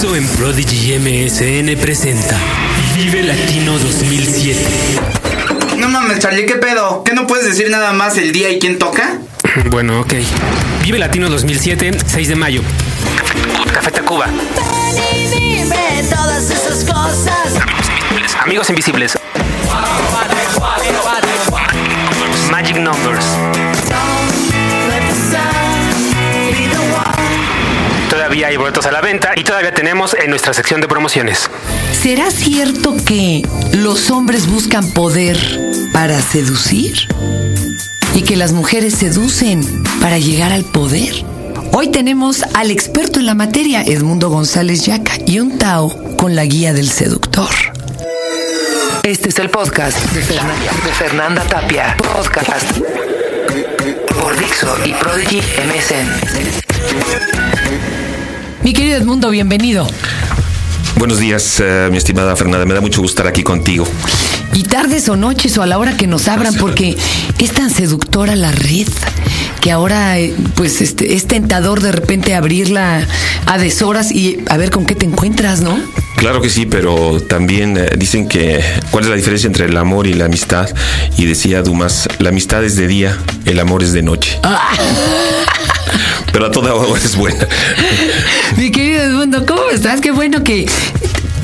Dixo en Prodigy MSN presenta Vive Latino 2007. No mames, Charlie, ¿qué pedo? ¿Qué no puedes decir nada más el día y quién toca? Bueno, ok. Vive Latino 2007, 6 de mayo. Café Tacuba. Todas esas cosas. Amigos invisibles. Magic Numbers. Todavía hay boletos a la venta y todavía tenemos en nuestra sección de promociones. ¿Será cierto que los hombres buscan poder para seducir? ¿Y que las mujeres seducen para llegar al poder? Hoy tenemos al experto en la materia, Edmundo González Yaca, y un Tao con la guía del seductor. Este es el podcast de Fernanda, de Fernanda Tapia. Podcast por Dixo y Prodigy MSN. Mi querido Edmundo, bienvenido. Buenos días, eh, mi estimada Fernanda. Me da mucho gusto estar aquí contigo. Y tardes o noches o a la hora que nos abran, porque es tan seductora la red que ahora, eh, pues, este, es tentador de repente abrirla a deshoras y a ver con qué te encuentras, ¿no? Claro que sí, pero también eh, dicen que cuál es la diferencia entre el amor y la amistad. Y decía Dumas, la amistad es de día, el amor es de noche. Pero a toda hora es buena. Mi querido Edmundo, ¿cómo estás? Qué bueno que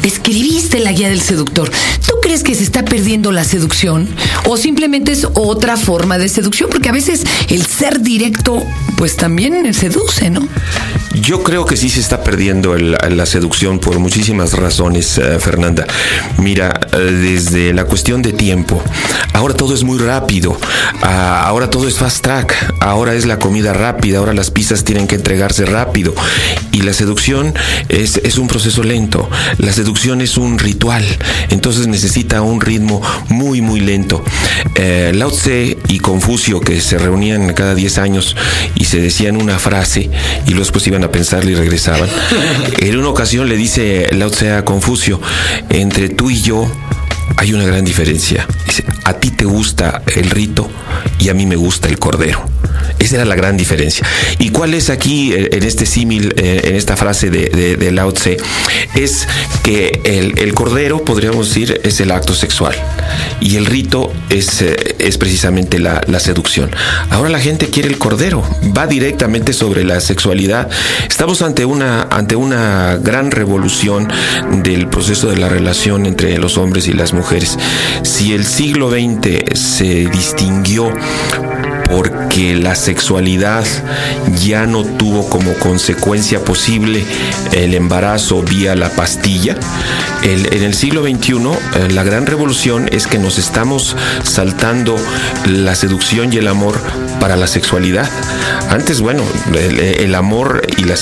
escribiste la guía del seductor. ¿Tú crees que se está perdiendo la seducción? ¿O simplemente es otra forma de seducción? Porque a veces el ser directo, pues también seduce, ¿no? Yo creo que sí se está perdiendo el- la seducción por muchísimas razones, eh, Fernanda. Mira, desde la cuestión de tiempo, ahora todo es muy rápido, ah, ahora todo es fast track, ahora es la comida rápida, ahora las pizzas tienen que entregarse rápido. Y la seducción es, es un proceso lento, la seducción es un ritual, entonces necesita un ritmo muy, muy lento. Eh, Lao Tse y Confucio, que se reunían cada 10 años y se decían una frase y luego después iban a pensarla y regresaban. En una ocasión le dice Lao Tse a Confucio, entre tú y yo hay una gran diferencia. Dice, a ti te gusta el rito y a mí me gusta el cordero. Esa era la gran diferencia. ¿Y cuál es aquí, eh, en este símil, eh, en esta frase de, Lao Tse? Es que el, cordero, podríamos decir, es el acto sexual y el rito es, eh, es precisamente la, la seducción. Ahora la gente quiere el cordero, va directamente sobre la sexualidad. Estamos ante una, ante una gran revolución del proceso de la relación entre los hombres y las mujeres. Si el siglo XX se distinguió porque la sexualidad ya no tuvo como consecuencia posible el embarazo vía la pastilla. En el siglo XXI, eh, la gran revolución es que nos estamos saltando la seducción y el amor para la sexualidad. Antes, bueno, el, amor y la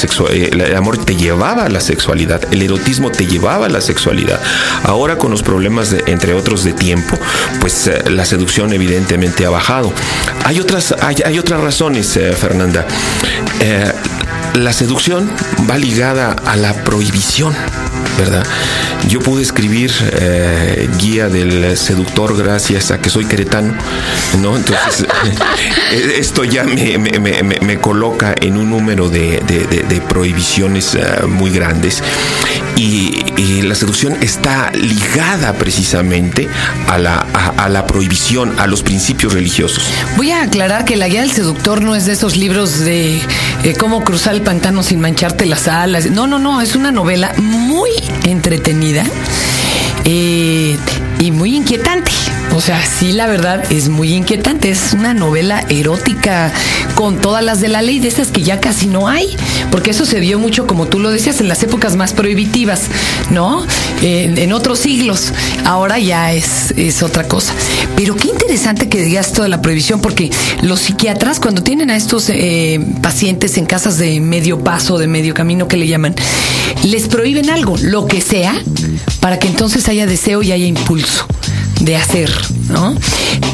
amor te llevaba a la sexualidad, el erotismo te llevaba a la sexualidad. Ahora con los problemas, entre otros, de tiempo, pues eh, la seducción evidentemente ha bajado. Hay otras, hay otras razones, eh, Fernanda. Eh, la seducción va ligada a la prohibición, ¿verdad? Yo pude escribir eh, guía del seductor gracias a que soy queretano, ¿no? Entonces, eh, esto ya me, me- me- me- coloca en un número de, prohibiciones eh, muy grandes. Y, y la seducción está ligada precisamente a la, a- a la prohibición, a los principios religiosos. Voy a aclarar que la guía del seductor no es de esos libros de eh, cómo cruzar el pantano sin mancharte las alas. No, no, no, es una novela muy entretenida eh, y muy inquietante. O sea, sí, la verdad es muy inquietante. Es una novela erótica con todas las de la ley, de esas que ya casi no hay, porque eso se vio mucho, como tú lo decías, en las épocas más prohibitivas, ¿no? En, en otros siglos. Ahora ya es, es otra cosa. Pero qué interesante que digas esto de la prohibición, porque los psiquiatras, cuando tienen a estos eh, pacientes en casas de medio paso, de medio camino que le llaman, les prohíben algo, lo que sea, para que entonces haya deseo y haya impulso de hacer, ¿no?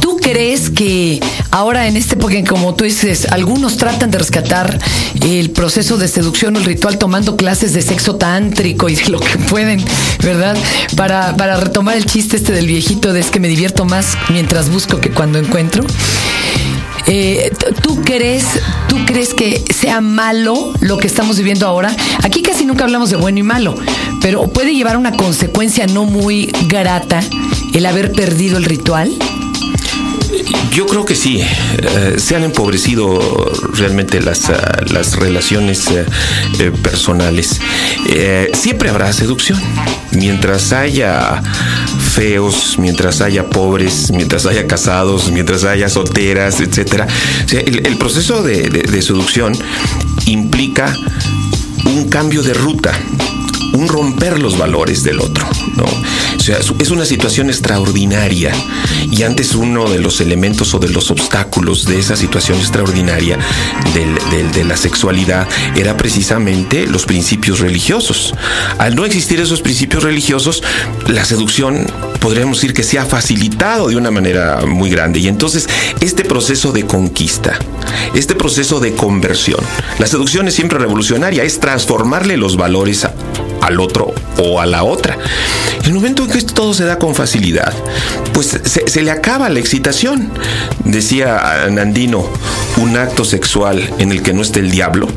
¿Tú crees que ahora en este en como tú dices, algunos tratan de rescatar el proceso de seducción o el ritual tomando clases de sexo tántrico y de lo que pueden, ¿verdad? Para, para retomar el chiste este del viejito de es que me divierto más mientras busco que cuando encuentro. Eh, ¿Tú crees, tú crees que sea malo lo que estamos viviendo ahora? Aquí casi nunca hablamos de bueno y malo, pero puede llevar una consecuencia no muy grata el haber perdido el ritual. Yo creo que sí. Eh, se han empobrecido realmente las, ah, las relaciones eh, eh, personales. Siempre habrá seducción. Mientras haya feos, mientras haya pobres, mientras haya casados, mientras haya solteras, etcétera. O sea, el, proceso de seducción implica un cambio de ruta un romper los valores del otro, ¿no? O sea, es- una situación extraordinaria y antes uno de los elementos o de los obstáculos de esa situación extraordinaria de la sexualidad era precisamente los principios religiosos. Al no existir esos principios religiosos, la seducción podríamos decir que se ha facilitado de una manera muy grande y entonces este proceso de conquista, este proceso de conversión, la seducción es siempre revolucionaria, es transformarle los valores a- al otro o a la otra. El momento en que todo se da con facilidad, pues se, se le acaba la excitación. Decía Nandino, un acto sexual en el que no esté el diablo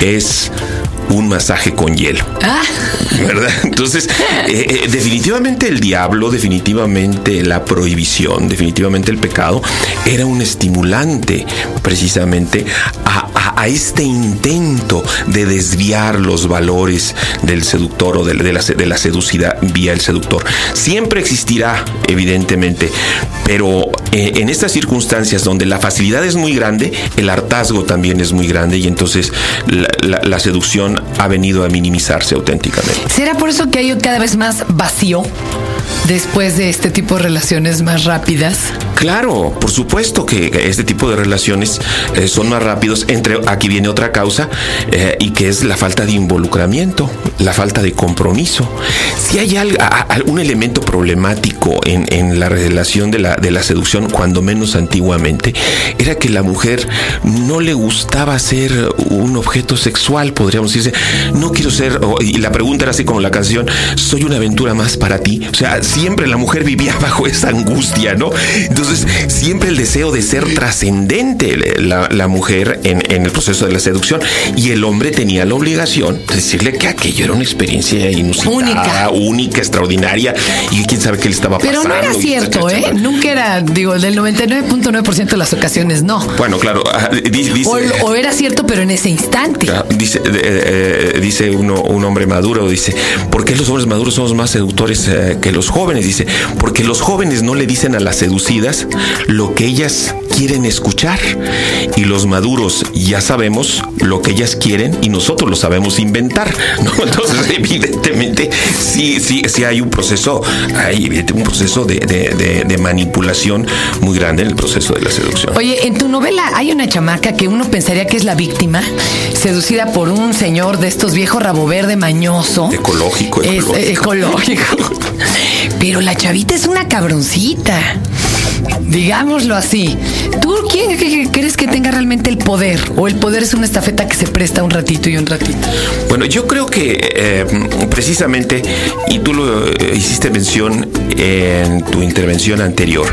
es un masaje con hielo. Ah, ¿verdad? Entonces, eh, eh, definitivamente el diablo, definitivamente la prohibición, definitivamente el pecado, era un estimulante precisamente a, a- a este intento de desviar los valores del seductor o de, de la, de la seducida vía el seductor. Siempre existirá, evidentemente, pero eh, en estas circunstancias donde la facilidad es muy grande, el hartazgo también es muy grande y entonces la, la- la seducción ha venido a minimizarse auténticamente. ¿será por eso que hay cada vez más vacío después de este tipo de relaciones más rápidas? Claro, por supuesto que este tipo de relaciones eh, son más rápidos. Entre aquí viene otra causa eh, y que es la falta de involucramiento, la falta de compromiso. Si hay algún elemento problemático en, la relación de la, de la seducción, cuando menos antiguamente, era que la mujer no le gustaba ser un objeto sexual, podríamos decirse. No quiero ser, y la pregunta era así como la canción, soy una aventura más para ti. O sea, siempre la mujer vivía bajo esa angustia, ¿no? Entonces, siempre el deseo de ser trascendente la, la mujer en, en el proceso de la seducción y el hombre tenía la obligación de decirle que aquello era una experiencia inusitada, Única. única, extraordinaria y quién sabe qué le estaba Pero pasando. no era cierto, ¿eh? Nunca era, digo, del 99.9% de las ocasiones no. Bueno, claro, ah, dice, O, o era cierto, pero en ese instante. Dice, eh, eh, dice uno, un hombre maduro, dice, ¿por qué los hombres maduros somos más seductores eh, que los jóvenes? Dice, porque los jóvenes no le dicen a las seducidas lo que ellas quieren escuchar y los maduros ya sabemos lo que ellas quieren y nosotros lo sabemos inventar, ¿no? Entonces, evidentemente, sí, sí, sí hay un proceso, hay un proceso de, de- de- de manipulación muy grande en el proceso de la seducción. Oye, en tu novela hay una chamaca que uno pensaría que es la víctima, seducida por un señor de estos viejos rabo verde mañoso. Ecológico, ecológico. ecológico. Pero la chavita es una cabroncita. Digámoslo así. ¿Tú quién crees que tenga realmente el poder? ¿O el poder es una estafeta que se presta un ratito y un ratito? Bueno, yo creo que eh, precisamente, y tú lo eh, hiciste mención en tu intervención anterior,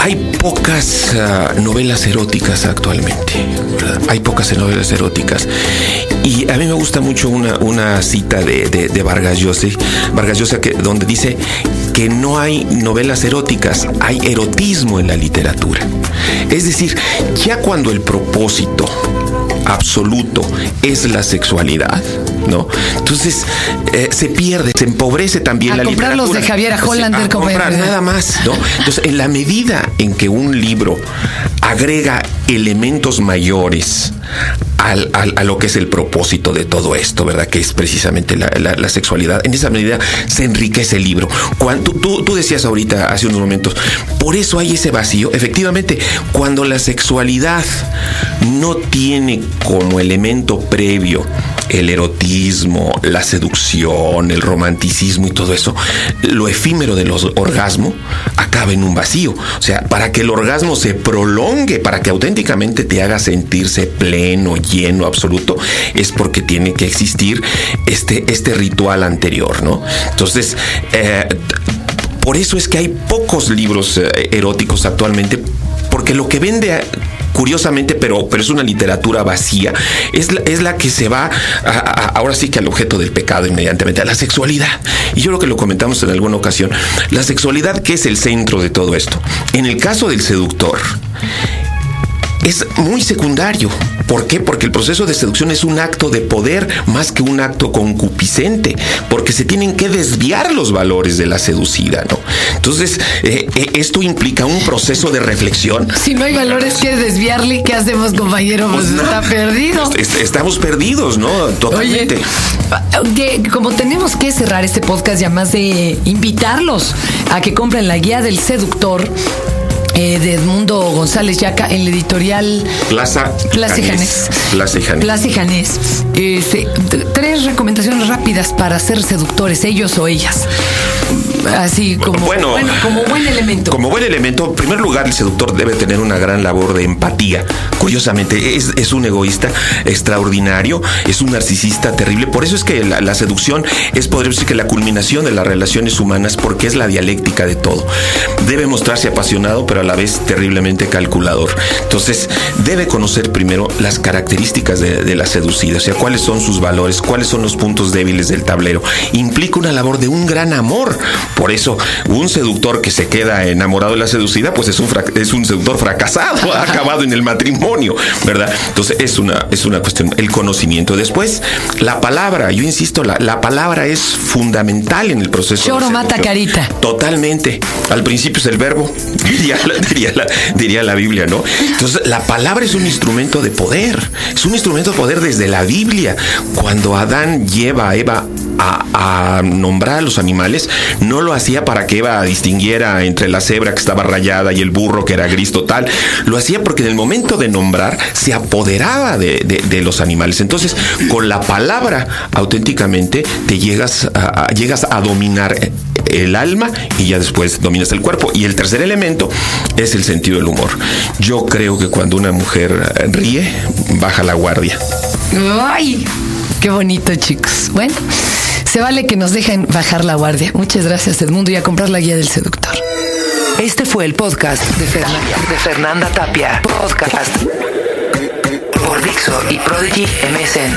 hay pocas ah, novelas eróticas actualmente. Hay pocas novelas eróticas. Y a mí me gusta mucho una, una cita de, de, de Vargas Llosa, Vargas Llosa que, donde dice que no hay novelas eróticas, hay erotismo en la literatura. Es decir, ya cuando el propósito absoluto es la sexualidad, ¿no? Entonces eh, se pierde, se empobrece también A la comprar los literatura. de Javier Hollander a comprar nada más, ¿no? Entonces, en la medida en que un libro agrega elementos mayores al- al- a lo que es el propósito de todo esto, ¿verdad? Que es precisamente la, la- sexualidad. En esa medida se enriquece el libro. Cuando, tú, tú decías ahorita, hace unos momentos, por eso hay ese vacío. Efectivamente, cuando la sexualidad no tiene como elemento previo el erotismo, la seducción, el romanticismo y todo eso, lo efímero de los orgasmo acaba en un vacío. O sea, para que el orgasmo se prolongue, para que auténticamente te haga sentirse pleno, lleno, absoluto, es porque tiene que existir este, este ritual anterior, ¿no? Entonces, eh, por eso es que hay pocos libros eh, eróticos actualmente porque lo que vende curiosamente, pero, pero es una literatura vacía, es la, es la que se va a- ahora sí que al objeto del pecado inmediatamente, a la sexualidad. Y yo creo que lo comentamos en alguna ocasión, la sexualidad que es el centro de todo esto. En el caso del seductor, es muy secundario. ¿Por qué? Porque el proceso de seducción es un acto de poder más que un acto concupiscente, porque se tienen que desviar los valores de la seducida, ¿no? Entonces, eh, eh, esto implica un proceso de reflexión. Si no hay valores que desviarle, ¿qué hacemos, compañero? Pues, Pues no. está perdido. Est- Estamos perdidos, ¿no? Totalmente. que como tenemos que cerrar este podcast ya más de invitarlos a que compren la guía del seductor eh, de Edmundo González Yaca en la editorial Plaza Plaza Janés. Plaza y Janés. Plaza Janés. Este, tres recomendaciones rápidas para ser seductores, ellos o ellas. Así como Bueno, como buen elemento. Como buen elemento, en primer lugar, el seductor debe tener una gran labor de empatía. Curiosamente, es, es un egoísta extraordinario, es un narcisista terrible. Por eso es que la, la seducción es, podríamos decir, que la culminación de las relaciones humanas, porque es la dialéctica de todo. Debe mostrarse apasionado, pero a la vez terriblemente calculador. Entonces, debe conocer primero las características de, de la seducida, o sea, cuáles son sus valores, cuáles son los puntos débiles del tablero. Implica una labor de un gran amor. Por eso, un seductor que se queda enamorado de la seducida, pues es un, es un seductor fracasado, ha acabado en el matrimonio, ¿verdad? Entonces, es una, es una cuestión, el conocimiento. Después, la palabra, yo insisto, la, la palabra es fundamental en el proceso. de Choro mata carita. Totalmente. Al principio es el verbo, diría la, diría la- diría la Biblia, ¿no? Entonces, la palabra es un instrumento de poder. Es un instrumento de poder desde la Biblia. Cuando Adán lleva a Eva a, nombrar a los animales, no lo hacía para que Eva distinguiera entre la cebra que estaba rayada y el burro que era gris total. Lo hacía porque en el momento de nombrar se apoderaba de, los animales. Entonces, con la palabra auténticamente te llegas a, a- llegas a dominar el alma y ya después dominas el cuerpo. Y el tercer elemento es el sentido del humor. Yo creo que cuando una mujer ríe, baja la guardia. Ay, qué bonito, chicos. Bueno, se vale que nos dejen bajar la guardia. Muchas gracias, Edmundo, y a comprar la guía del seductor. Este fue el podcast de Fernanda, Tapia. Podcast por Dixo y Prodigy MSN.